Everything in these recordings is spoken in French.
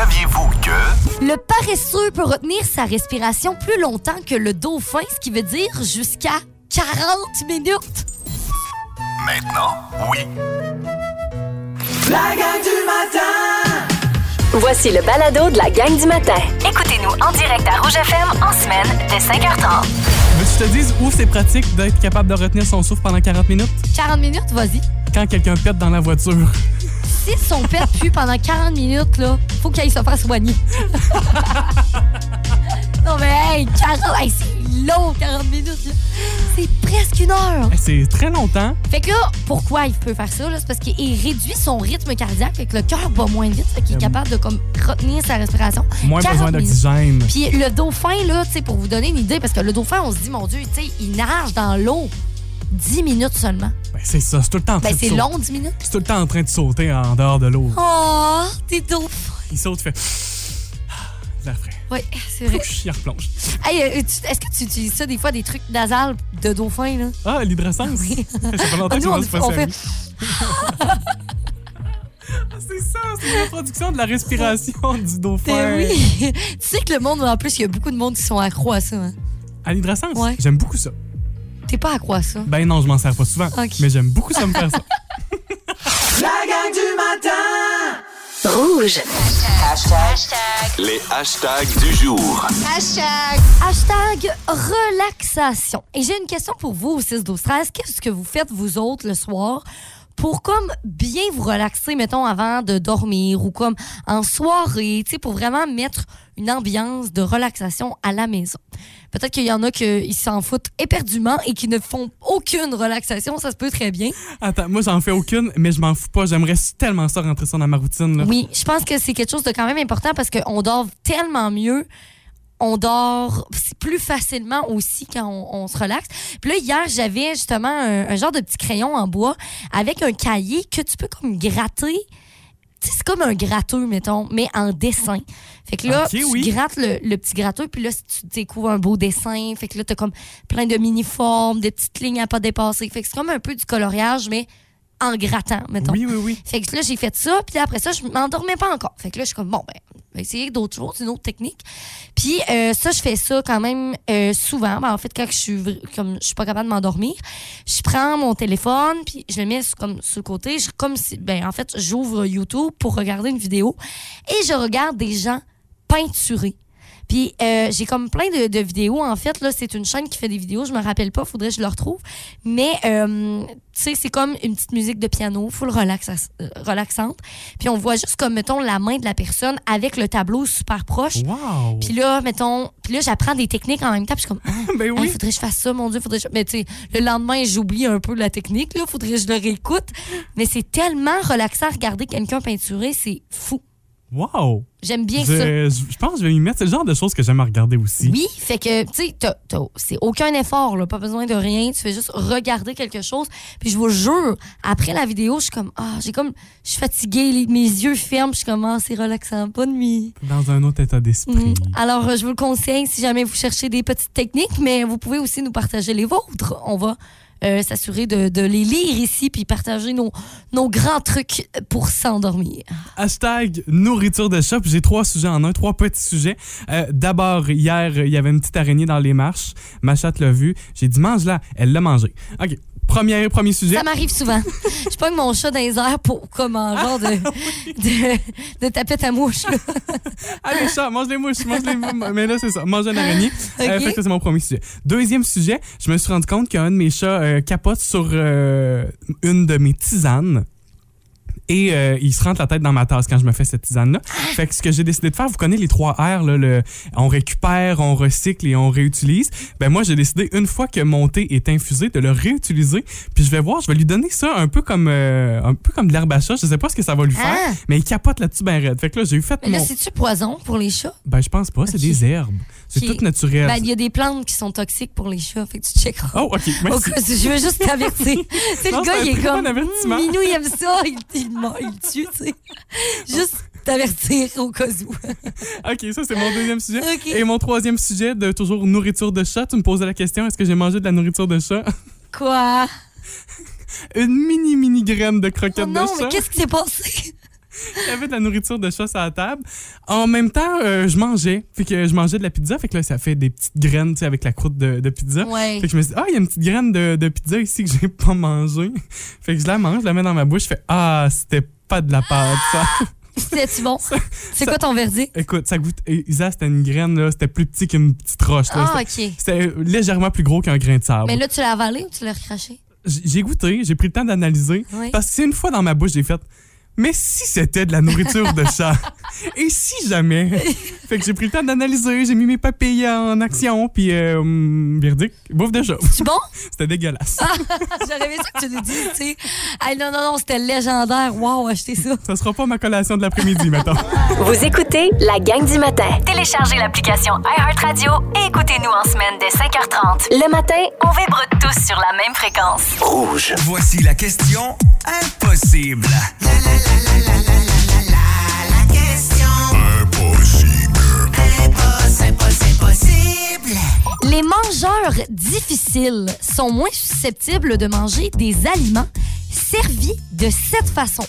Saviez-vous que... Le paresseux peut retenir sa respiration plus longtemps que le dauphin, ce qui veut dire jusqu'à 40 minutes. Maintenant, oui. La gang du matin! Voici le balado de la gang du matin. Écoutez-nous en direct à Rouge FM en semaine dès 5h30. Veux que je te dise où c'est pratique d'être capable de retenir son souffle pendant 40 minutes? 40 minutes, vas-y. Quand quelqu'un pète dans la voiture. Si son père pue pendant 40 minutes, là, faut qu'il aille se faire soigner. non, mais hey, 40, hey, c'est long, 40 minutes. là. C'est presque une heure. C'est très longtemps. Fait que là, pourquoi il peut faire ça? là? C'est parce qu'il réduit son rythme cardiaque, fait que le cœur bat moins vite, fait qu'il est capable de comme, retenir sa respiration. Moins 40 besoin d'oxygène. Puis le dauphin, là, tu sais, pour vous donner une idée, parce que le dauphin, on se dit, mon Dieu, il nage dans l'eau 10 minutes seulement. Ben, c'est ça, c'est tout le temps en train Ben, c'est long, 10 minutes. C'est tout le temps en train de sauter en dehors de l'eau. Oh, t'es dauphin. Il saute, fait. L'air frais. Oui, c'est vrai. Pouf, il replonge. Hey, euh, est-ce que tu utilises ça des fois, des trucs nasales de dauphin, là? Ah, l'hydrosens. Oui. Ça fait longtemps Ah, que on, on fait... Ah, C'est ça, c'est la production de la respiration du dauphin. Ben oui. tu sais que le monde, en plus, il y a beaucoup de monde qui sont accros à ça. Hein? À l'hydrosens? Ouais. J'aime beaucoup ça. T'es pas accro à ça. Ben non, je m'en sers pas souvent. Ok. Mais j'aime beaucoup ça me faire ça. La gang du matin! Rouge. Les hashtags du jour. Hashtag relaxation. Et j'ai une question pour vous au 6 12 13 Qu'est-ce que vous faites, vous autres, le soir pour comme bien vous relaxer, mettons, avant de dormir ou comme en soirée, tu sais, pour vraiment mettre une ambiance de relaxation à la maison? Peut-être qu'il y en a qui s'en foutent éperdument et qui ne font aucune relaxation, ça se peut très bien. Attends, moi, j'en fais aucune, mais je m'en fous pas. J'aimerais tellement ça rentrer ça dans ma routine. Là. Oui, je pense que c'est quelque chose de quand même important parce qu'on dort tellement mieux. On dort plus facilement aussi quand on, on se relaxe. Puis là, hier, j'avais justement un, un genre de petit crayon en bois avec un cahier que tu peux comme gratter. C'est comme un gratteux, mettons, mais en dessin. Fait que là, tu oui. grattes le, le petit gratteux, puis là, tu découvres un beau dessin. Fait que là, t'as comme plein de mini-formes, des petites lignes à pas dépasser. Fait que c'est comme un peu du coloriage, mais en grattant, mettons. Oui, oui, oui. Fait que là, j'ai fait ça, puis après ça, je m'endormais pas encore. Fait que là, je suis comme, bon, ben, on va essayer d'autres choses, une autre technique. Puis euh, ça, je fais ça quand même euh, souvent. Ben, en fait, quand je suis, comme, je suis pas capable de m'endormir, je prends mon téléphone, puis je le mets sur- comme sur le côté. Je, comme si, ben, en fait, j'ouvre YouTube pour regarder une vidéo et je regarde des gens peinturer. Puis euh, j'ai comme plein de, de vidéos. En fait, là, c'est une chaîne qui fait des vidéos. Je me rappelle pas, faudrait que je le retrouve. Mais euh, tu sais, c'est comme une petite musique de piano, full relaxa- euh, relaxante. Puis on voit juste comme mettons la main de la personne avec le tableau super proche. Wow. Puis là, mettons, puis là, j'apprends des techniques en même temps. Puis je suis comme, ah, ben Hey, oui. faudrait que je fasse ça, mon Dieu, faudrait que je... Mais tu sais, le lendemain, j'oublie un peu la technique, là. Faudrait que je le réécoute. Mais c'est tellement relaxant à regarder quelqu'un peinturer, c'est fou. Wow. J'aime bien ça. Je, je pense que je vais y mettre. C'est le genre de choses que j'aime regarder aussi. Oui, fait que, tu sais, c'est aucun effort, là, pas besoin de rien. Tu fais juste regarder quelque chose. Puis je vous jure, après la vidéo, je suis comme, ah, j'ai comme, je suis fatiguée, les- mes yeux ferment, je suis comme, ah, c'est relaxant, pas de nuit. Dans un autre état d'esprit. Mhm. Alors, euh, je vous le conseille si jamais vous cherchez des petites techniques, mais vous pouvez aussi nous partager les vôtres. On va euh, s'assurer de, les lire ici puis partager nos, grands trucs pour s'endormir. Hashtag nourriture de. Puis J'ai trois sujets en un, trois petits sujets. Euh, D'abord, hier, il y avait une petite araignée dans les marches. Ma chatte l'a vue. J'ai dit, mange-la. Elle l'a mangée. OK. Premier, premier sujet. Ça m'arrive souvent. Je pogne mon chat dans les airs pour, comme un genre de, de, de tapette à mouche. là. Allez, chat, mange les mouches, mange les mouches. Mais là, c'est ça, mange une araignée. Euh, Ok. fait que c'est mon premier sujet. Deuxième sujet, je me suis rendu compte qu'un de mes chats euh, capote sur euh, une de mes tisanes. Et euh, il se rentre la tête dans ma tasse quand je me fais cette tisane-là. Fait que ce que j'ai décidé de faire, vous connaissez les trois R, là, le, on récupère, on recycle et on réutilise. Ben moi, j'ai décidé, une fois que mon thé est infusé, de le réutiliser. Puis je vais voir, je vais lui donner ça un peu comme, euh, un peu comme de l'herbe à chat. Je sais pas ce que ça va lui faire, Ah. mais il capote là-dessus ben raide. Fait que là, j'ai eu fait Mais là, mon... c'est-tu poison pour les chats? Ben, je pense pas, c'est des herbes. C'est tout naturel. Ben, il y a des plantes qui sont toxiques pour les chats, fait que tu checkeras. Oh, OK. Au Merci. cas je veux juste t'avertir. C'est le gars, il est comme. Minou, il aime ça, il, tu sais? Juste t'avertir au cas où. OK, ça, c'est mon deuxième sujet. Et mon troisième sujet de toujours nourriture de chat. Tu me posais la question, est-ce que j'ai mangé de la nourriture de chat? Quoi? Une mini, mini graine de croquettes Oh non, de mais chat. qu'est-ce qui s'est passé? Il y avait de la nourriture de chat sur la table. En même temps, euh, je mangeais. Fait que je mangeais de la pizza. Fait que là, ça fait des petites graines, tu sais, avec la croûte de, de pizza. Ouais. Fait que je me suis dit, ah, il y a une petite graine de, de pizza ici que j'ai pas mangée. Fait que je la mange, je la mets dans ma bouche. Je fais, ah, c'était pas de la pâte, ça. C'était-tu bon? C'est quoi ton verdict? Écoute, ça goûte. eh, Isa, c'était une graine, là. C'était plus petit qu'une petite roche, là. Ah, C'était- OK. C'était légèrement plus gros qu'un grain de sable. Mais là, tu l'as avalé ou tu l'as recraché? J'ai goûté, j'ai pris le temps d'analyser. Oui. Parce que c'est une fois dans ma bouche, j'ai fait. Mais si c'était de la nourriture de chat? Et si jamais? fait que j'ai pris le temps d'analyser, j'ai mis mes papilles en action, puis euh, hum, verdict, bouffe de chat. C'est bon? C'était dégueulasse. J'aurais aimé ça que tu nous dises, tu sais. Hey, non, non, non, c'était légendaire. Wow, achetez ça. Ça sera pas ma collation de l'après-midi, mettons. Vous écoutez la gang du matin. Téléchargez l'application iHeartRadio et écoutez-nous en semaine dès 5h30. Le matin, On vibre tous sur la même fréquence. Rouge. Voici la question impossible. Les mangeurs difficiles sont moins susceptibles de manger des aliments servis de cette façon.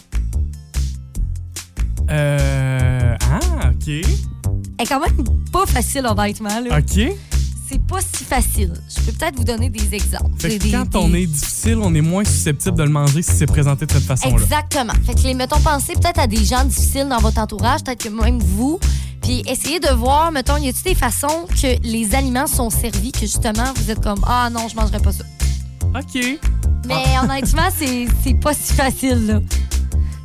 Euh. Ah, OK. est quand même pas facile, honnêtement. là. OK. C'est pas si facile. Je peux peut-être vous donner des exemples. Fait Des- que des- quand des- on est difficile, on est moins susceptible de le manger si c'est présenté de cette façon-là. Exactement. Fait que les mettons, pensez peut-être à des gens difficiles dans votre entourage, peut-être que même vous. Puis essayez de voir, mettons, y a-t-il des façons que les aliments sont servis que justement vous êtes comme ah non, je mangerai pas ça. OK. Mais honnêtement, c'est c'est pas si facile là.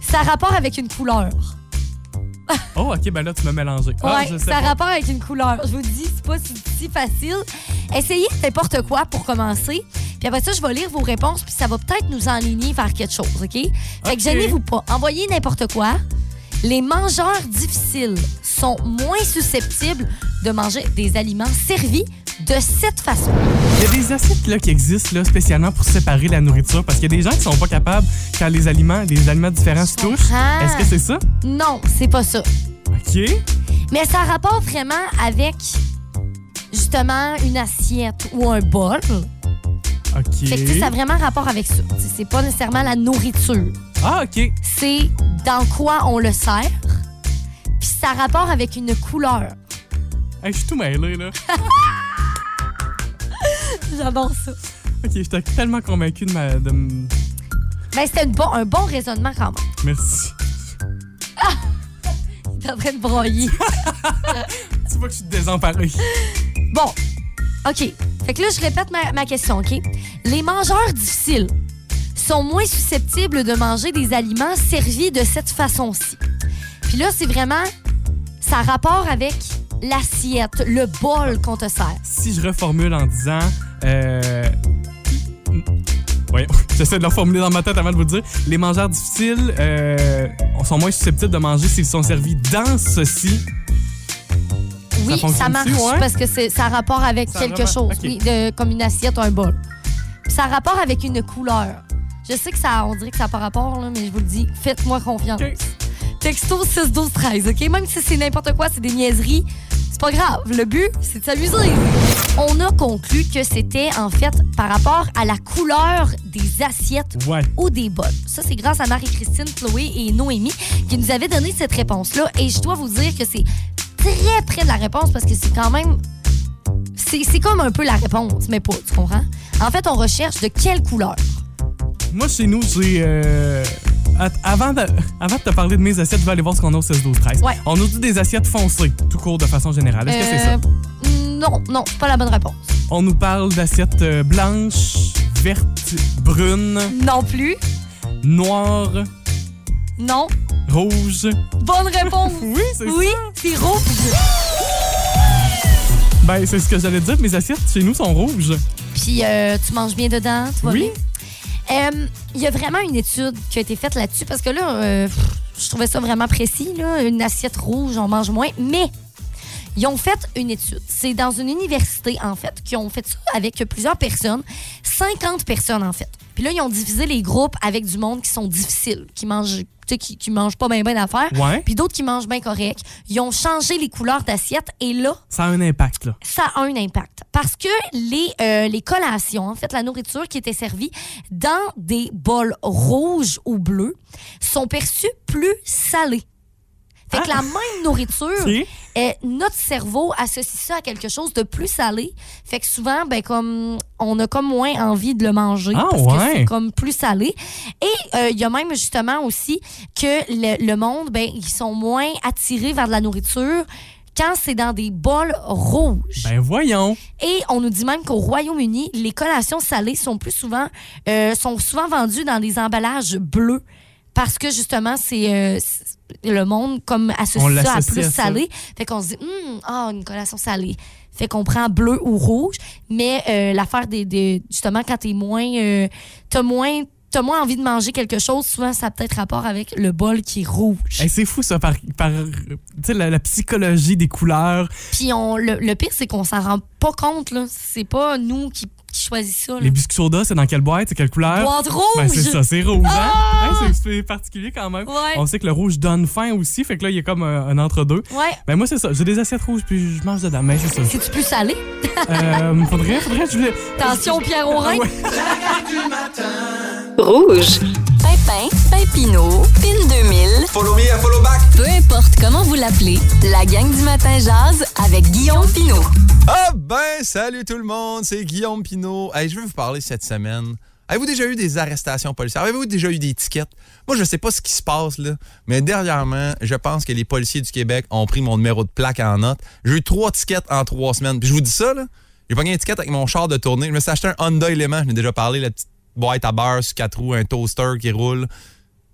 Ça a rapport avec une couleur. Oh, OK, ben là, tu m'as mélangé. Ah, je sais ça a rapport avec une couleur. Je vous dis, c'est pas si, facile. Essayez n'importe quoi pour commencer. Puis après ça, je vais lire vos réponses, puis ça va peut-être nous enligner vers quelque chose, OK? Fait que gênez-vous pas. Envoyez n'importe quoi. Les mangeurs difficiles sont moins susceptibles de manger des aliments servis de cette façon. Il y a des assiettes là, qui existent là, spécialement pour séparer la nourriture parce qu'il y a des gens qui sont pas capables quand les aliments, des aliments différents se touchent. Est-ce que c'est ça? Non, c'est pas ça. OK. Mais ça rapporte vraiment avec justement une assiette ou un bol. OK. Fait que ça a vraiment rapport avec ça. C'est pas nécessairement la nourriture. Ah, OK. C'est dans quoi on le sert. Puis ça a rapport avec une couleur. Hey, je suis tout mêlé, là. J'adore ça. OK, j'étais tellement convaincu de ma... De... m- Ben, c'était une bon- un bon raisonnement quand même. Merci. T'es en train de broyer. Tu vois que je suis désemparé. bon, OK. Fait que là, je répète ma, ma question, OK? Les mangeurs difficiles sont moins susceptibles de manger des aliments servis de cette façon-ci. Puis là, c'est vraiment... Ça a rapport avec l'assiette, le bol qu'on te sert. Si je reformule en disant... Euh... Voyons, j'essaie de le reformuler dans ma tête avant de vous le dire. Les mangeurs difficiles euh, sont moins susceptibles de manger s'ils sont servis dans ceci. Oui, ça, marche ouais? parce que c'est- ça a rapport avec Ça quelque chose, oui, de, comme une assiette ou un bol. Puis ça a rapport avec une couleur. Je sais que ça, on dirait que ça n'a pas rapport, là, mais je vous le dis, faites-moi confiance. Texto 6 12 13, OK? Même si c'est n'importe quoi, c'est des niaiseries, c'est pas grave. Le but, c'est de s'amuser. On a conclu que c'était, en fait, par rapport à la couleur des assiettes Ouais. ou des bols. Ça, c'est grâce à Marie-Christine, Chloé et Noémie qui nous avaient donné cette réponse-là. Et je dois vous dire que c'est très près de la réponse parce que c'est quand même. C'est c'est comme un peu la réponse, mais pas, tu comprends? En fait, on recherche de quelle couleur? Moi, chez nous, j'ai. euh, Avant de, avant de te parler de mes assiettes, je vais aller voir ce qu'on a au 16 12 13 Ouais. On nous dit des assiettes foncées, tout court de façon générale? Est-ce que c'est ça? Euh, Non, non, c'est pas la bonne réponse. On nous parle d'assiettes euh, blanches, vertes, brunes, Non plus. noires, Non. rouges. Bonne réponse. Oui, c'est oui, c'est rouge. Ben, c'est ce que j'allais dire. Mes assiettes chez nous sont rouges. Puis euh, tu manges bien dedans, tu vas Oui. Euh, Il y a vraiment une étude qui a été faite là-dessus parce que là, euh, je trouvais ça vraiment précis. Une assiette rouge, on mange moins. Mais ils ont fait une étude. C'est dans une université, en fait, qui ont fait ça avec plusieurs personnes. 50 personnes, en fait. Puis là, ils ont divisé les groupes avec du monde qui sont difficiles, qui mangent qui, qui mangent pas bien ben d'affaires. Ouais. Puis d'autres qui mangent bien correct. Ils ont changé les couleurs d'assiette et là, Ça a un impact, là. ça a un impact. Parce que les, euh, les collations, en fait, la nourriture qui était servie dans des bols rouges ou bleus, sont perçues plus salées. Fait que la même nourriture, Ah! Euh, notre cerveau associe ça à quelque chose de plus salé. Fait que souvent, ben, comme, on a comme moins envie de le manger Ah, parce que ouais. c'est comme plus salé. Et euh, il y a même justement aussi que le, le monde, ben, ils sont moins attirés vers de la nourriture quand c'est dans des bols rouges. Ben voyons. Et on nous dit même qu'au Royaume-Uni, les collations salées sont plus souvent euh, sont souvent vendues dans des emballages bleus parce que justement c'est euh, c'est- le monde comme associe ça à plus à salé. Fait qu'on se dit Hum, ah une collation salée. Fait qu'on prend bleu ou rouge, mais euh, l'affaire des, des- justement quand t'es moins euh, t'as moins t'as moins envie de manger quelque chose, souvent ça a peut-être rapport avec le bol qui est rouge. Hey, c'est fou, ça, par, par la, la psychologie des couleurs. Puis on le, le pire c'est qu'on s'en rend pas compte là, c'est pas nous qui, qui ça. là. Les biscuits soda, c'est dans quelle boîte? C'est quelle couleur? Boîte rouge! Ben, c'est ça, c'est rouge, hein? Ah! Hein, c'est- c'est particulier quand même. Ouais. On sait que le rouge donne faim aussi, fait que là, il y a comme un, un entre-deux. Ouais. Ben, moi, c'est ça. J'ai des assiettes rouges, puis je mange dedans. Mais c'est ça. C'est-tu plus salé? Euh, faudrait, faudrait, je voulais. Attention, Pierre Aurin. Ouais. La gang du matin. Rouge. Pimpin, Pimpino, Pin 2000, Follow me and follow back. peu importe comment vous l'appelez, la gang du matin jazz avec Guillaume Pinot. Ah ben, salut tout le monde, c'est Guillaume Pinot. Hey, je vais vous parler cette semaine. Avez-vous déjà eu des arrestations policières? Avez-vous déjà eu des tickets? Moi, je sais pas ce qui se passe, là, mais dernièrement, je pense que les policiers du Québec ont pris mon numéro de plaque en note. J'ai eu trois tickets en trois semaines. Puis je vous dis ça, là, j'ai pogné un ticket avec mon char de tournée. Je me suis acheté un Honda Element, je n'ai déjà parlé, la petite boîte à beurre sur quatre roues, un toaster qui roule.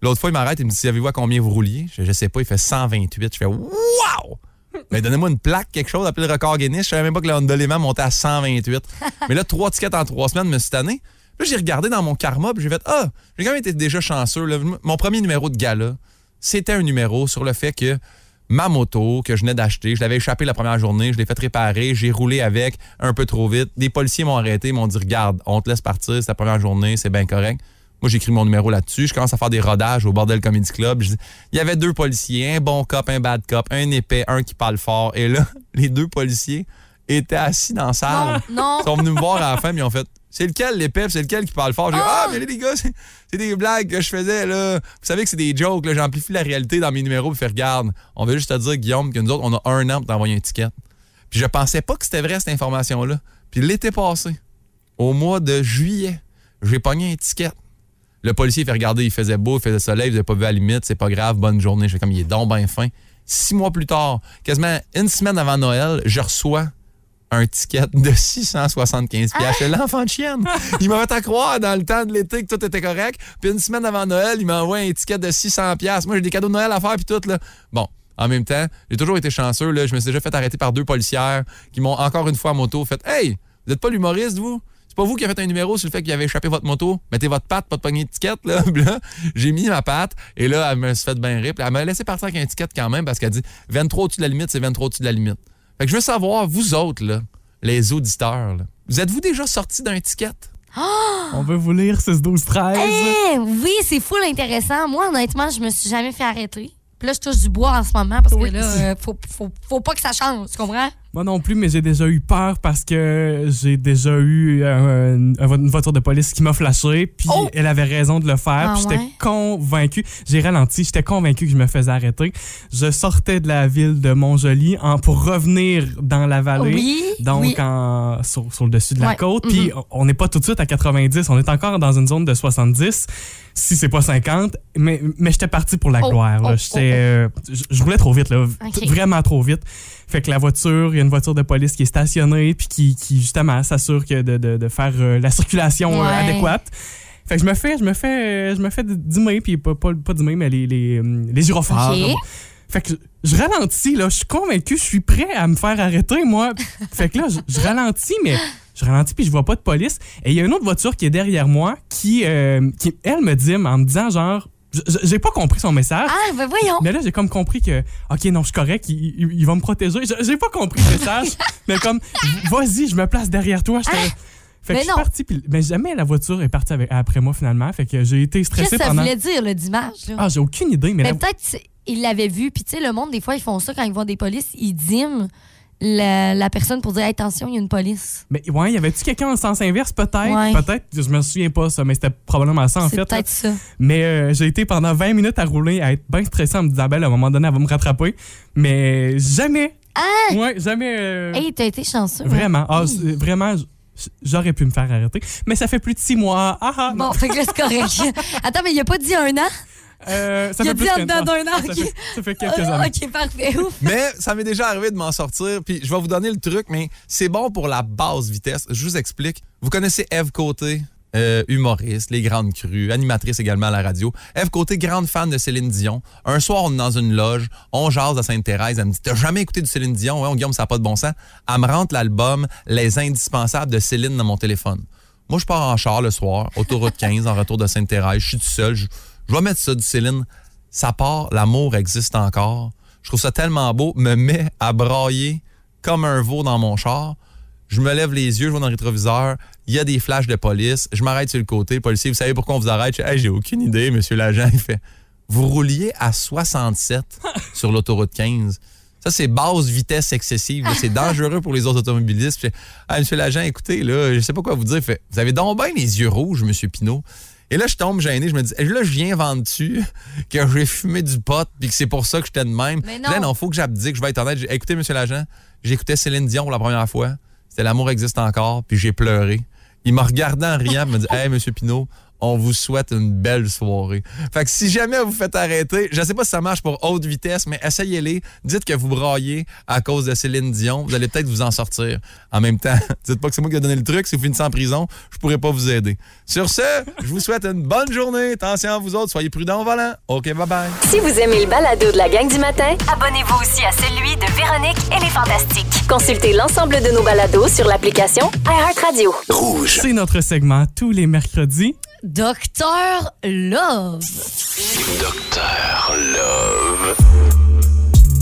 L'autre fois, il m'arrête, il me dit Savez-vous à combien vous rouliez? Je, je sais pas, il fait 128. Je fais Waouh Mais donnez-moi une plaque, quelque chose, appelez le record Guinness. Je savais même pas que le Honda montait à 128. Mais là, trois tickets en trois semaines, me cette année. Là, j'ai regardé dans mon karma, puis j'ai fait Ah, j'ai quand même été déjà chanceux. là. Mon premier numéro de gala, c'était un numéro sur le fait que ma moto que je venais d'acheter, je l'avais échappé la première journée, je l'ai fait réparer, j'ai roulé avec un peu trop vite. Des policiers m'ont arrêté, m'ont dit Regarde, on te laisse partir, c'est ta première journée, c'est bien correct. Moi, j'écris mon numéro là-dessus. Je commence à faire des rodages au Bordel Comedy Club. Je Il y avait deux policiers, un bon cop, un bad cop, un épais, un qui parle fort. Et là, les deux policiers étaient assis dans la salle. Non, Ils sont venus me voir à la fin, mais ils ont fait C'est lequel l'épais, puis c'est lequel qui parle fort? J'ai dit Ah, mais là, les gars, c'est des blagues que je faisais, là. Vous savez que c'est des jokes, là. J'amplifie la réalité dans mes numéros, puis fait Regarde, on veut juste te dire, Guillaume, que nous autres, on a un an pour t'envoyer un ticket. Puis je pensais pas que c'était vrai, cette information-là. Puis l'été passé, au mois de juillet, j'ai pogné un ticket. Le policier fait regarder, il faisait beau, il faisait soleil, vous avez pas vu à la limite, c'est pas grave, bonne journée. Je fais comme il est donc bien fin. Six mois plus tard, quasiment une semaine avant Noël, je reçois un ticket de 675 pièces chez l'enfant de chienne. Il m'a fait à croire dans le temps de l'été que tout était correct. Puis une semaine avant Noël, il m'envoie un ticket de 600 pièces. Moi, j'ai des cadeaux de Noël à faire puis tout là. Bon, en même temps, j'ai toujours été chanceux là, je me suis déjà fait arrêter par deux policières qui m'ont encore une fois à moto fait "Hey, vous êtes pas l'humoriste vous? C'est pas vous qui avez fait un numéro sur le fait qu'il avait échappé votre moto. Mettez votre patte, pas de poignée de ticket. Là. Là, j'ai mis ma patte et là, elle me s'est fait bien rire. Puis elle m'a laissé partir avec un ticket quand même parce qu'elle dit 23 au-dessus de la limite, c'est 23 au-dessus de la limite. Fait que je veux savoir, vous autres, là, les auditeurs, là, vous êtes-vous déjà sortis d'un ticket? On veut vous lire 6, 12, 13. Eh, oui, c'est full intéressant. Moi, honnêtement, je me suis jamais fait arrêter. Puis là, je touche du bois en ce moment parce Oui. que là, euh, faut, faut, faut pas que ça change, tu comprends? Moi non plus, mais j'ai déjà eu peur parce que j'ai déjà eu euh, une, une voiture de police qui m'a flashé, puis Oh! elle avait raison de le faire. Ah puis j'étais ouais? convaincu. J'ai ralenti, j'étais convaincu que je me faisais arrêter. Je sortais de la ville de Montjoli en, pour revenir dans la vallée. Oui, Donc, oui. en, sur, sur le dessus de la côte. Puis, mhm. on n'est pas tout de suite à 90. On est encore dans une zone de 70, si c'est pas 50. Mais, mais j'étais parti pour la Oh, gloire. là. oh, euh, je- roulais trop vite, là. Vraiment trop vite. Fait que la voiture, il y a une voiture de police qui est stationnée, puis qui, qui justement s'assure que de, de, de faire euh, la circulation euh, Ouais. adéquate. Fait que je me fais, je me fais, je me fais puis pas, pas, pas mais les, les, euh, les gyrophares. Ok. Fait que je ralentis, là. Je suis convaincu, je suis prêt à me faire arrêter, moi. fait que là, je, je ralentis, mais je ralentis puis je vois pas de police. Et il y a une autre voiture qui est derrière moi qui, euh, qui elle, me dit, en me disant genre, j'ai pas compris son message. Ah, ben voyons. Mais là, j'ai comme compris que, OK, non, je suis correct, il, il- il va me protéger. J'ai pas compris le message, mais comme, vas-y, je me place derrière toi. J'étais- Fait que Mais je suis parti, puis- mais jamais la voiture est partie avec- après moi finalement. Fait que j'ai été Qu'est-ce stressé que ça voulait dire, le dimanche? Là? Ah, j'ai aucune idée, mais, Mais la- peut-être qu'il l'avait vu. Puis, tu sais, le monde, des fois, ils font ça quand ils voient des polices. Ils dîment la, la personne pour dire Hey, attention, il y a une police. mais ouais, y avait-tu quelqu'un en sens inverse peut-être? Ouais. Peut-être, je me souviens pas ça, mais c'était probablement ça en fait. peut-être ça. Mais euh, j'ai été pendant 20 minutes à rouler, à être bien stressé en me disant, ben, à un moment donné, elle va me rattraper. Mais jamais. Ah! Ouais, jamais. euh, Hey, t'as été chanceux. hein? vraiment. Ah, vraiment, j'aurais pu me faire arrêter. Mais ça fait plus de six mois. Ah ah. Bon, fait que là, c'est correct. Attends, mais il a pas dit un an? Euh, ça il a fait dit plus en qu'un- dedans d'un an. Ça fait, ça fait quelques années. Ok, parfait. Ouf. Mais ça m'est déjà arrivé de m'en sortir. Puis je vais vous donner le truc, mais c'est bon pour la basse vitesse. Je vous explique. Vous connaissez Eve Côté, euh, humoriste, Les Grandes Crues, animatrice également à la radio. Eve Côté, grande fan de Céline Dion. Un soir, on est dans une loge, on jase à Sainte-Thérèse. Elle me dit T'as jamais écouté du Céline Dion? Ouais, on Guillaume, ça n'a pas de bon sens. Elle me rentre l'album Les Indispensables de Céline dans mon téléphone. Moi, je pars en char le soir, autoroute 15, en retour de Sainte-Thérèse. Je suis tout seul. Je, je vais mettre ça du Céline. Ça part, l'amour existe encore. Je trouve ça tellement beau, me met à brailler comme un veau dans mon char. Je me lève les yeux, je vois dans le rétroviseur, il y a des flashs de police, je m'arrête sur le côté, le policier, vous savez pourquoi on vous arrête? Je dis, Hey, j'ai aucune idée, monsieur l'agent. Il fait, vous rouliez à 67 sur l'autoroute 15. Ça, c'est basse vitesse excessive. C'est dangereux pour les autres automobilistes. Puis, Hey, monsieur l'agent, écoutez, là, je sais pas quoi vous dire. Fait, vous avez donc bien les yeux rouges, monsieur Pinault. Et là, je tombe gêné. Je me dis, là, je viens vendre dessus que j'ai fumé du pot puis que c'est pour ça que j'étais de même. Mais Là, non. non, faut que j'abdique. Je vais être honnête. J'ai- Écoutez, monsieur l'agent, j'écoutais Céline Dion pour la première fois. C'était L'amour existe encore, puis j'ai pleuré. Il m'a regardé en riant, il m'a dit Hey, monsieur Pinault, on vous souhaite une belle soirée. Fait que si jamais vous faites arrêter, je sais pas si ça marche pour haute vitesse, mais essayez-les. Dites que vous braillez à cause de Céline Dion. Vous allez peut-être vous en sortir. En même temps, dites pas que c'est moi qui ai donné le truc. Si vous finissez en prison, je pourrais pas vous aider. Sur ce, je vous souhaite une bonne journée. Attention à vous autres. Soyez prudents au volant. OK, bye bye. Si vous aimez le balado de la gang du matin, Abonnez-vous aussi à celui de Véronique et les Fantastiques. consultez l'ensemble de nos balados sur l'application iHeartRadio. Rouge. C'est notre segment tous les mercredis. Docteur Love. Docteur Love.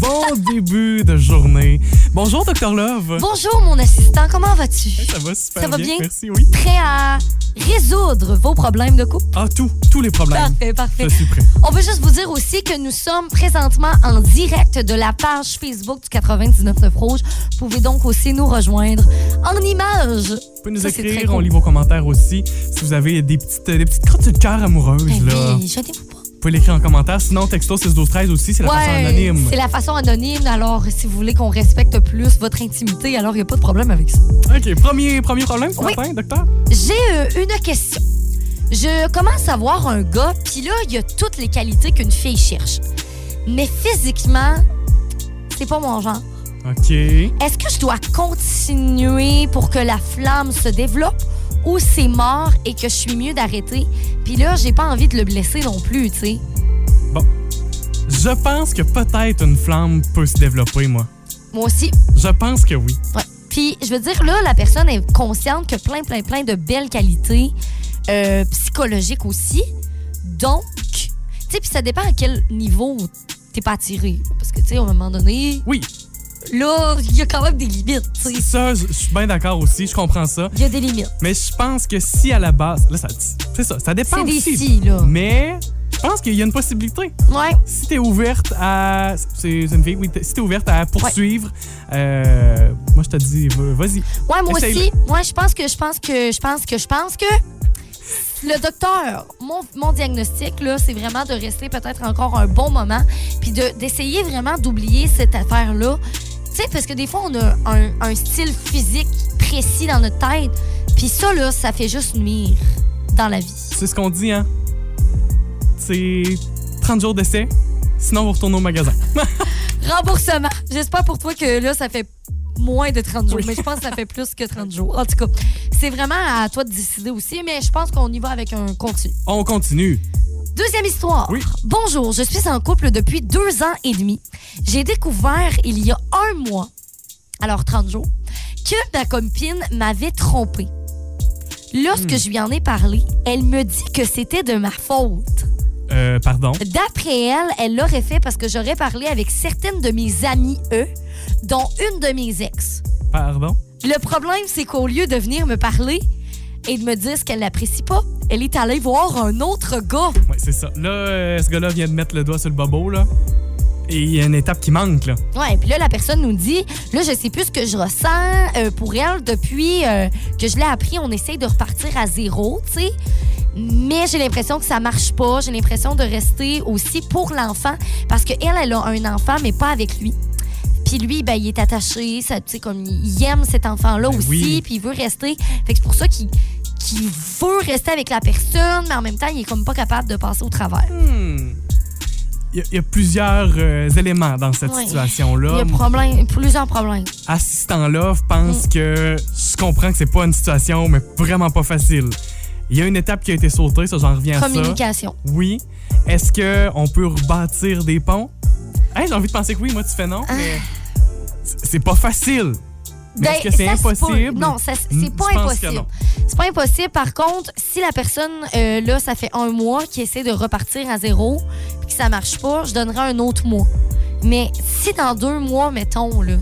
Bon début de journée. Bonjour, Dr. Love. Bonjour, mon assistant. Comment vas-tu? Ça va super Ça va bien? Merci, oui. Prêt à résoudre vos problèmes de couple? Ah, tout, tous les problèmes. Parfait, parfait. Je suis prêt. On veut juste vous dire aussi que nous sommes présentement en direct de la page Facebook du 99.9 Rouge. Vous pouvez donc aussi nous rejoindre en images. Vous pouvez nous Ça, écrire, cool. on lit vos commentaires aussi. Si vous avez des petites, des petites crottes de cœur amoureuses, Ben là, vous pouvez l'écrire en commentaire. Sinon, texto 61213 aussi, c'est la façon anonyme. C'est la façon anonyme. Alors, si vous voulez qu'on respecte plus votre intimité, alors il n'y a pas de problème avec ça. OK, premier, premier problème ce Oui. matin, docteur? J'ai euh, une question. Je commence à voir un gars, puis là, il y a toutes les qualités qu'une fille cherche. Mais physiquement, c'est pas mon genre. OK. Est-ce que je dois continuer pour que la flamme se développe ou c'est mort et que je suis mieux d'arrêter? Puis là, j'ai pas envie de le blesser non plus, tu sais. Je pense que peut-être une flamme peut se développer, moi. Moi aussi. Je pense que oui. Ouais. Puis, je veux dire, là, la personne est consciente que plein, plein, plein de belles qualités euh, psychologiques aussi. Donc, tu sais, puis ça dépend à quel niveau t'es pas attiré. Parce que, tu sais, à un moment donné, Oui, là, il y a quand même des limites, ça, je suis bien d'accord aussi, je comprends ça. Il y a des limites. Mais je pense que si à la base, là, ça, c'est ça, ça dépend C'est des aussi. si, là. Mais je pense qu'il y a une possibilité. Ouais. Si t'es ouverte à, c'est une fille, oui, si t'es ouverte à poursuivre, euh, moi je te dis, va- vas-y. Ouais, moi aussi. Moi, je pense que je pense que je pense que je pense que le docteur, mon, mon diagnostic là, c'est vraiment de rester peut-être encore un bon moment, puis de d'essayer vraiment d'oublier cette affaire là. Tu sais, parce que des fois on a un, un style physique précis dans notre tête, puis ça là, ça fait juste nuire dans la vie. C'est ce qu'on dit, hein. C'est 30 jours d'essai, sinon vous retournez au magasin. Remboursement. J'espère pour toi que là, ça fait moins de 30 jours, Oui. mais je pense que ça fait plus que 30 jours. En tout cas, c'est vraiment à toi de décider aussi, mais je pense qu'on y va avec un continu. On continue. Deuxième histoire. Oui. Bonjour, je suis en couple depuis deux ans et demi. J'ai découvert il y a un mois, alors 30 jours, que ma copine m'avait trompé. Lorsque je lui en ai parlé, elle me dit que c'était de ma faute. Euh, pardon? D'après elle, elle l'aurait fait parce que j'aurais parlé avec certaines de mes amies, eux, dont une de mes ex. Pardon? Le problème, c'est qu'au lieu de venir me parler, et de me dire ce qu'elle n'apprécie pas. Elle est allée voir un autre gars. Ouais, c'est ça. Là, euh, ce gars-là vient de mettre le doigt sur le bobo, là. Et il y a une étape qui manque, là. Ouais, puis là, la personne nous dit, là, je sais plus ce que je ressens euh, pour elle depuis euh, que je l'ai appris. On essaye de repartir à zéro, tu sais. Mais j'ai l'impression que ça marche pas. J'ai l'impression de rester aussi pour l'enfant parce qu'elle, elle a un enfant, mais pas avec lui. Puis lui, ben, il est attaché, ça, comme il aime cet enfant-là Ben aussi, oui. puis il veut rester. Fait que c'est pour ça qu'il veut rester avec la personne, mais en même temps, il est comme pas capable de passer au travers. Hmm. Il y, a- il y a plusieurs euh, éléments dans cette Ouais. Il y situation-là. a problème, plusieurs problèmes. Assistant-là pense que je comprends que c'est pas une situation, mais vraiment pas facile. Il y a une étape qui a été sautée, ça, j'en reviens à ça. Communication. Oui. Est-ce qu'on peut rebâtir des ponts? Hey, j'ai envie de penser que oui, moi, tu fais non, mais c- c'est pas facile. Mais Ben, est-ce que c'est impossible? Non, c'est Hmm, pas impossible. C'est pas impossible. Par contre, si la personne, euh, là, ça fait un mois qui essaie de repartir à zéro puis que ça marche pas, je donnerai un autre mois. Mais si dans deux mois, mettons, là,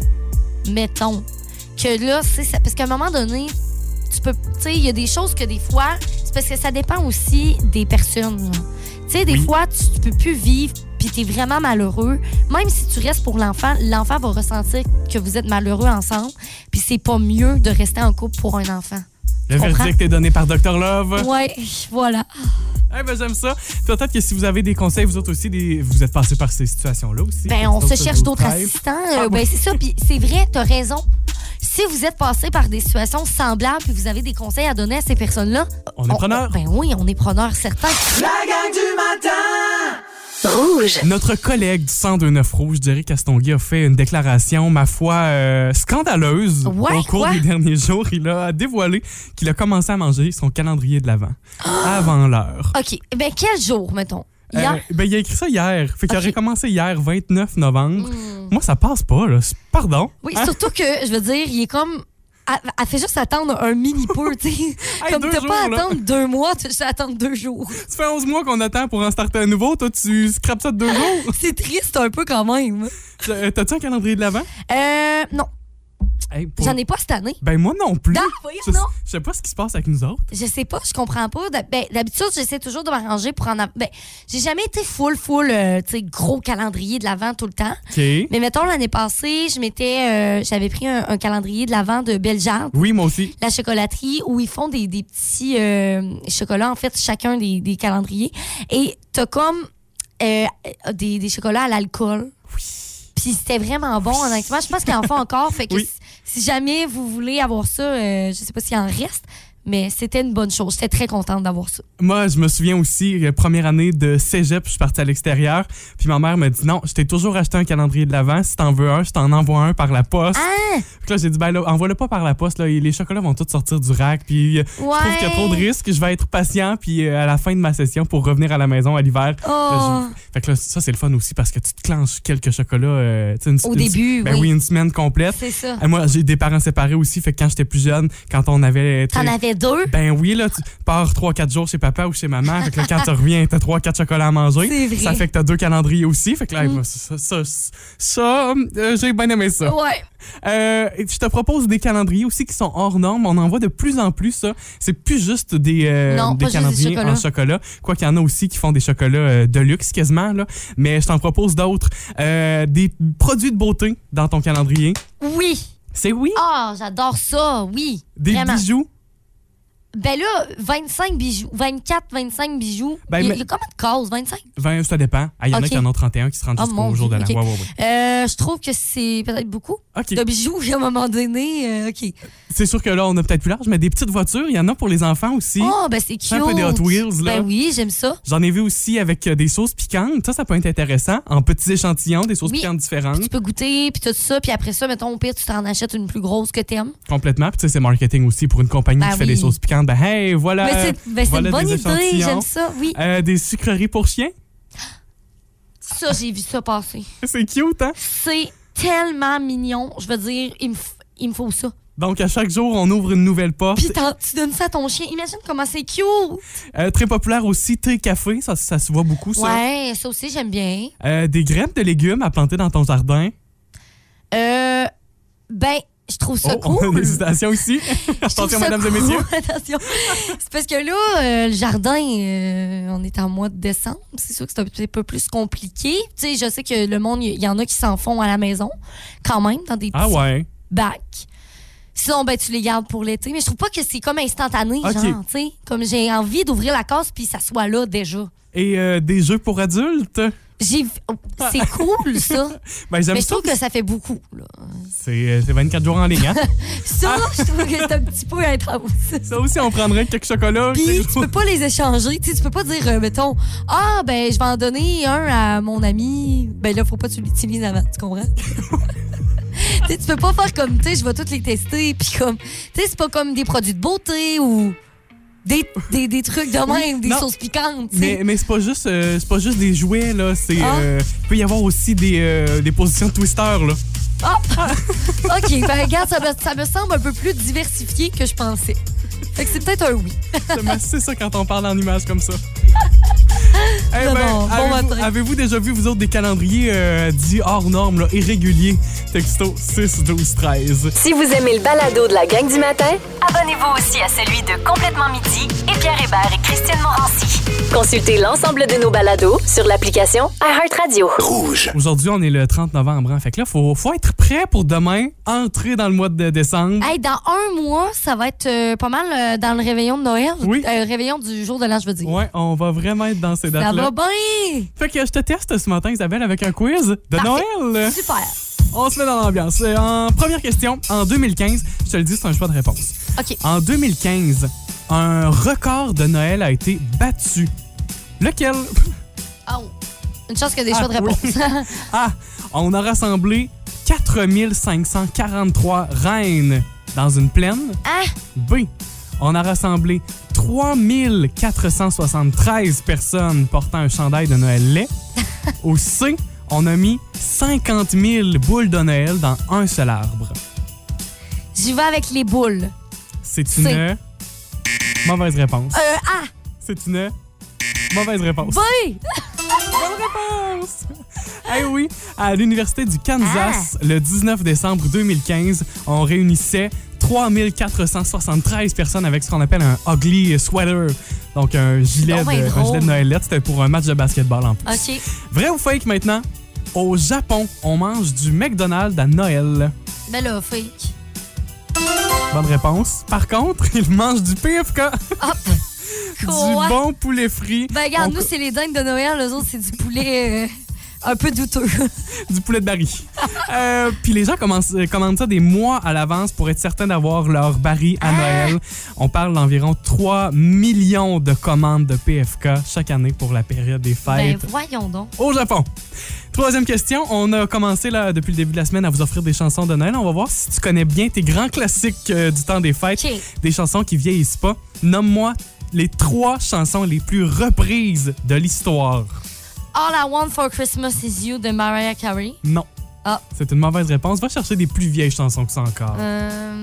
mettons, que là, c'est. Parce qu'à un moment donné, tu peux. Tu sais, il y a des choses que des fois, c'est parce que ça dépend aussi des personnes. Tu sais, des Oui. fois, tu, tu peux plus vivre puis t'es vraiment malheureux. Même si tu restes pour l'enfant, l'enfant va ressentir que vous êtes malheureux ensemble. Puis c'est pas mieux de rester en couple pour un enfant. Le comprends? verdict est donné par Dr. Love. Ouais, voilà. Eh ben, j'aime ça. Peut-être que si vous avez des conseils, vous autres aussi, des... vous êtes passés par ces situations-là aussi. Ben, on se cherche d'autres assistants. Ah, Euh, ben, oui. c'est ça. Puis c'est vrai, t'as raison. Si vous êtes passé par des situations semblables puis vous avez des conseils à donner à ces personnes-là, On est preneur. Ben oui, on est preneur certain. La gang du matin Rouge. Notre collègue du 1029 Rouge, Jerry Castonguay, a fait une déclaration, ma foi, euh, scandaleuse. Ouais, Au cours quoi? des derniers jours, il a dévoilé qu'il a commencé à manger son calendrier de l'Avent avant l'heure. OK. Ben, quel jour, mettons? Hier? Euh, ben, il a écrit ça hier. Fait qu'il Ok. aurait commencé hier, 29 novembre. Hmm. Moi, ça passe pas, là. Pardon? Oui, Hein? surtout que, je veux dire, il est comme. Elle, elle fait juste attendre un mini peu, tu sais. Hey, comme t'as pas à attendre deux mois, tu juste attendre deux jours. Ça fait 11 mois qu'on attend pour en starter un nouveau. Toi, tu scrapes ça de deux jours? C'est triste un peu quand même. Euh, T'as-tu un calendrier de l'Avent? Euh, non, Hey, pour- j'en ai pas cette année. Ben, moi non plus. Je, donc. je sais pas ce qui se passe avec nous autres. Je sais pas, je comprends pas. Ben, D'habitude, j'essaie toujours de m'arranger pour en. Ben, j'ai jamais été full, full, euh, gros calendrier de l'avant tout le temps. Mais mettons, l'année passée, je m'étais. euh, J'avais pris un, un calendrier de l'avant de Bellegarde. Oui, moi aussi. la chocolaterie où ils font des, des petits euh, chocolats, en fait, chacun des, des calendriers. Et t'as comme euh, des, des chocolats à l'alcool. Puis c'était vraiment bon, honnêtement. Je pense qu'ils en font encore. Fait que Oui. Si, jamais vous voulez avoir ça, euh, je sais pas s'il en reste, mais c'était une bonne chose. J'étais très contente d'avoir ça. Moi, je me souviens aussi, euh, première année de cégep, je suis parti à l'extérieur. Puis ma mère m'a dit non, je t'ai toujours acheté un calendrier de l'Avent. Si t'en veux un, je t'en envoie un par la poste. Ah! Fait que là, j'ai dit, ben là, envoie-le pas par la poste. Là. Les chocolats vont tous sortir du rack. Puis euh, je trouve qu'il y a trop de risques. Je vais être patient. Puis euh, à la fin de ma session, pour revenir à la maison à l'hiver. Oh! là, je- Fait que là, ça, c'est le fun aussi parce que tu te clenches quelques chocolats. euh, une- Au une- début, ben oui. oui, une semaine complète. C'est ça. Et moi, j'ai des parents séparés aussi. Fait que quand j'étais plus jeune, quand on avait. T'en avais deux? ben oui, là, tu pars 3-4 jours chez papa ou chez maman. Fait que là, quand tu reviens, t'as 3-4 chocolats à manger. C'est vrai. Mm. Ça fait que t'as deux calendriers aussi. Fait que là, moi, ça, ça, ça, ça, euh, j'ai bien aimé ça. Ouais. Euh, je te propose des calendriers aussi qui sont hors normes. On en voit de plus en plus, ça. C'est plus juste des, euh, Non, des calendriers en chocolat. Quoi qu'il y en a aussi qui font des chocolats euh, de luxe quasiment, là. Mais je t'en propose d'autres. Des produits de beauté dans ton calendrier. Oui. C'est oui? Ah, j'adore ça, oui. des Vraiment. bijoux. Ben là, 25 bijoux. 24, 25 bijoux. Ben, il, y a, mais- combien de cases? 25? 20, ça dépend. Ah, Il y en a qui en ont 31 qui se rendent Oh, jusqu'au jour de la. ok. Ouais, ouais, ouais. Euh, je trouve que c'est peut-être beaucoup de bijoux à un moment donné. euh, OK. C'est sûr que là, on a peut-être plus large, mais des petites voitures, il y en a pour les enfants aussi. Oh, ben c'est cute. Un peu des Hot Wheels, là. Ben oui, j'aime ça. J'en ai vu aussi avec euh, des sauces piquantes. Ça, ça peut être intéressant. En petits échantillons, des sauces Oui. piquantes différentes. Tu peux goûter, puis tout ça, puis après ça, mettons, au pire, tu t'en achètes une plus grosse que t'aimes. Complètement. Puis tu sais, c'est marketing aussi pour une compagnie Ben qui fait des sauces piquantes. Ben hey, voilà. Mais c'est ben, c'est voilà une bonne idée, j'aime ça, oui. Euh, des sucreries pour chiens? Ça, j'ai vu ça passer. C'est cute, hein? C'est tellement mignon. Je veux dire, il me, il me faut ça. Donc, à chaque jour, on ouvre une nouvelle porte. Puis tu donnes ça à ton chien. Imagine comment c'est cute. Euh, très populaire aussi, thé, café. Ça, ça se voit beaucoup, ça. Ouais, ça aussi, j'aime bien. Euh, des graines de légumes à planter dans ton jardin? Euh, ben, je trouve ça Oh, on a cool. une hésitation ici. Attention, mesdames et cool. messieurs. Attention. C'est parce que là, euh, le jardin, euh, on est en mois de décembre. C'est sûr que c'est un petit peu plus compliqué. Tu sais, je sais que le monde, il y en a qui s'en font à la maison, quand même, dans des petits Ah ouais. bacs. Sinon, ben, tu les gardes pour l'été. Mais je trouve pas que c'est comme instantané, genre, tu sais. Comme j'ai envie d'ouvrir la case puis ça soit là déjà. Et euh, des jeux pour adultes? J'ai, c'est cool, ça. Ben, Mais je trouve que ça fait beaucoup. C'est euh, c'est 24 jours en ligne, hein? Ça, je trouve que c'est un petit peu intense. Ça aussi, on prendrait quelques chocolats. Puis tu peux pas les échanger. Tu sais, tu peux pas dire, euh, mettons, ah, ben, je vais en donner un à mon ami. Ben là, faut pas que tu l'utilises avant, tu comprends? tu sais, tu peux pas faire comme, tu sais, je vais toutes les tester. Puis comme, tu sais, c'est pas comme des produits de beauté ou des, des, des trucs de même, des non. sauces piquantes. Mais, mais c'est pas juste euh, c'est pas juste des jouets là, c'est Ah. euh, il peut y avoir aussi des, euh, des positions de twister là. OK, ben regarde, ça me, ça me semble un peu plus diversifié que je pensais. Fait que c'est peut-être un oui. C'est ça quand on parle en images comme ça. Eh Non, ben, non, bon avez-vous, matin. avez-vous déjà vu vous autres des calendriers euh, dits hors normes, là, irréguliers? Texto 6 12 13. Si vous aimez le balado de la gang du matin, Abonnez-vous aussi à celui de Complètement Midi et Pierre Hébert et Christiane Morancy. consultez l'ensemble de nos balados sur l'application iHeartRadio. Rouge. Aujourd'hui, on est le 30 novembre. Hein, fait que là, faut, faut être prêt pour demain, entrer dans le mois de décembre. Hey, dans un mois, ça va être euh, pas mal euh, dans le réveillon de Noël. Oui. Euh, réveillon du jour de l'an, je veux dire. Ouais, on va vraiment être dans ces Ça va bien! Fait que je te teste ce matin, Isabelle, avec un quiz de Parfait. Noël. Super! On se met dans l'ambiance. Euh, En première question, en 2015, je te le dis, c'est un choix de réponse. OK. En 2015, un record de Noël a été battu. Lequel? Oh. Une chance qu'il y a des Ah, choix de oui. réponse. A. On a rassemblé 4543 reines dans une plaine. ah! B. On a rassemblé 3473 personnes portant un chandail de Noël laid. Au C. On a mis 50 000 boules de Noël dans un seul arbre. J'y vais avec les boules. C'est C. une mauvaise réponse. Euh, ah! C'est une mauvaise réponse. B! Bonne réponse! Eh oui, à l'Université du Kansas, le 19 décembre 2015, on réunissait 3473 personnes avec ce qu'on appelle un ugly sweater. Donc un gilet, de, un drôle. gilet de Noël LED. C'était pour un match de basketball en plus. OK. Vrai ou fake maintenant? Au Japon, on mange du McDonald's à Noël. Ben là, fake. Bonne réponse. Par contre, ils mangent du PFK. Du bon poulet frit. Ben regarde, On- nous, c'est les dingues de Noël. Les autres, c'est du poulet euh, un peu douteux. du poulet de Barry. Euh, Puis les gens commencent- euh, commandent ça des mois à l'avance pour être certains d'avoir leur Barry à Noël. On parle d'environ 3 millions de commandes de PFK chaque année pour la période des ben fêtes voyons donc. au Japon. Troisième question, on a commencé là, depuis le début de la semaine à vous offrir des chansons de Noël. On va voir si tu connais bien tes grands classiques euh, du temps des fêtes, OK. des chansons qui vieillissent pas. Nomme-moi les trois chansons les plus reprises de l'histoire. All I Want for Christmas is You de Mariah Carey. Non. Ah. C'est une mauvaise réponse. Va chercher des plus vieilles chansons que ça encore. Euh...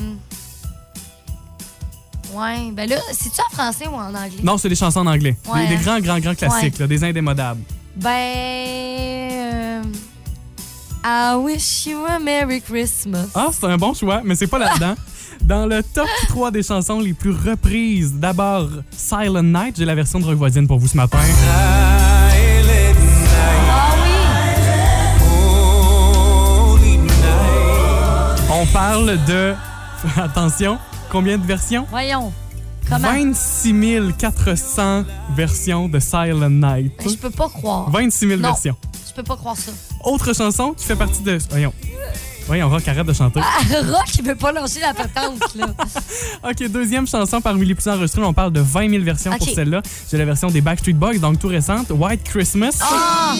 Ouais, ben là, c'est-tu en français ou en anglais? Non, c'est des chansons en anglais. Ouais, Des, des hein? grands, grands, grands classiques, Ouais. là, des indémodables. Ben. euh, I wish you a Merry Christmas. Ah, c'est un bon choix, mais c'est pas là-dedans. Dans le top 3 des chansons les plus reprises, d'abord Silent Night, j'ai la version de Rock Voisine pour vous ce matin. Ah On parle de. Attention, combien de versions? Voyons. Comment? 26 400 versions de Silent Night. Je peux pas croire. 26 000 Non. versions. Je peux pas croire ça. Autre chanson qui fait partie de. Voyons. Voyons, Rock, arrête de chanter. Ah, Rock, il veut pas lâcher la patente, là. OK, deuxième chanson parmi les plus enregistrées. On parle de 20 000 versions pour celle-là. J'ai la version des Backstreet Boys, donc tout récente, White Christmas. Ah!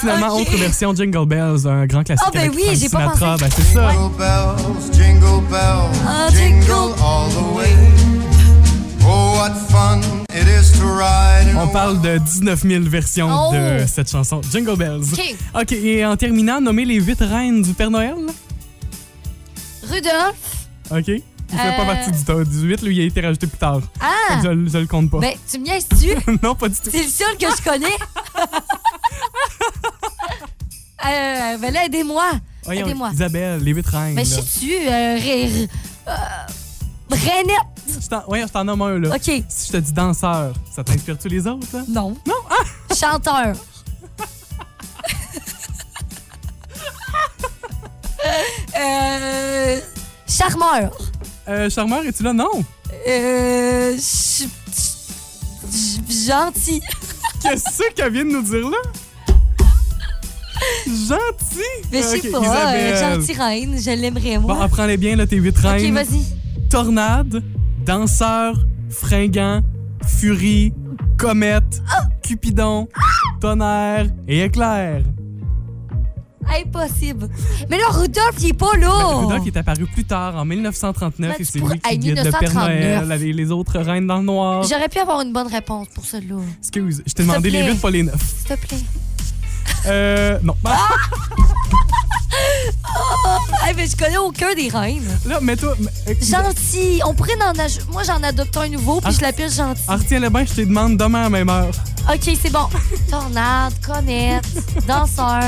Finalement, OK. autre version, Jingle Bells, un grand classique Ah, ben avec oui, j'ai pas Sinatra. pensé. Ben, c'est ça. Jingle bells, jingle bells, Ah, jingle all the way. Oh, what fun it is to ride in On parle de 19 000 versions Oh. de cette chanson, Jingle Bells. OK. OK, et en terminant, nommer les huit reines du Père Noël. Rudolph, OK. Il fait pas Euh. partie du top 18, lui, il a été rajouté plus tard. Ah! Je, le- je le compte pas. Ben, tu me niaises-tu? non, pas du tout. C'est le seul que je connais. euh, ben là, aidez-moi. Aidez-moi. Isabelle, les huit reines. Ben, je sais-tu, euh, euh, Renette. Je t'en- voyons, je t'en nomme un, là. OK. Si je te dis danseur, ça t'inspire-tu les autres, là? Non. Non. Chanteur. euh, charmeur. Euh, Charmeur, es-tu là? Non. Euh, gentil. Qu'est-ce qu'elle vient de nous dire là? Gentil! Mais je sais Ok, pas, euh, gentil reine, je l'aimerais Bon, moi. apprends-les bien, là, tes huit ok, reines. vas-y. Tornade, danseur, fringant, furie, comète, Ah! cupidon, tonnerre et éclair. Impossible. Mais là, Rudolph, il est pas là. Rudolph est apparu plus tard, en 1939, Oh! Ben, et c'est lui qui Hey, guide le Père 1939. Noël, les, les autres reines dans le noir. J'aurais pu avoir une bonne réponse pour celle-là. Excuse, je t'ai demandé les plaît. 8, pas les 9. S'il te plaît. Euh, non. Ah! Hey, mais je connais aucun des reines. Là, mets-toi... euh, Gentil. On pourrait en ajouter. Moi, j'en adopte un nouveau, puis Ah. je l'appelle gentil. Ah, retiens-le bien, je te demande demain à la même heure. OK, c'est bon. Tornade, connaître, danseur.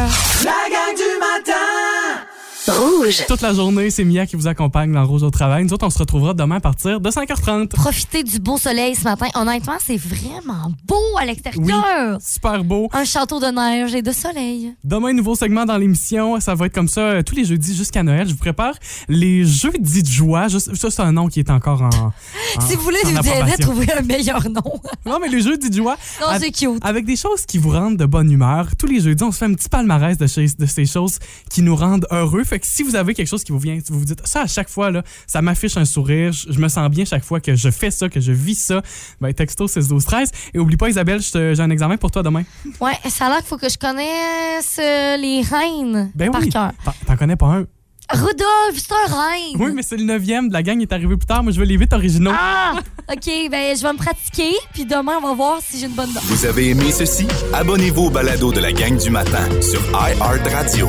Rouge. Toute la journée, c'est Mia qui vous accompagne dans Rouge au travail. Nous autres, on se retrouvera demain à partir de 5h30. Profitez du beau soleil ce matin. Honnêtement, c'est vraiment beau à l'extérieur. Super beau. Un château de neige et de soleil. Demain, nouveau segment dans l'émission. Ça va être comme ça euh, tous les jeudis jusqu'à Noël. Je vous prépare les jeudis de joie. Juste- ça, c'est un nom qui est encore en. en- si vous voulez nous aider à trouver un meilleur nom. Non, mais les jeudis de joie. Non, c'est cute. Avec des choses qui vous rendent de bonne humeur. Tous les jeudis, on se fait un petit palmarès de, chez- de ces choses qui nous rendent heureux. Fait que si vous avez quelque chose qui vous vient, vous vous dites ça à chaque fois, là, ça m'affiche un sourire. Je, je me sens bien chaque fois que je fais ça, que je vis ça. Ben, texto 6 12 13 Et oublie pas, Isabelle, j'ai un examen pour toi demain. Ouais, ça a l'air qu'il faut que je connaisse euh, les reines Ben par oui. cœur. T'en- connais pas un. Rudolph, c'est un reine. Oui, mais c'est le neuvième de la gang, il est arrivé plus tard. Moi, je veux les vite originaux. Ah! OK, ben je vais me pratiquer, puis demain, on va voir si j'ai une bonne note. Vous avez aimé ceci? Abonnez-vous au balado de la gang du matin sur iHeartRadio.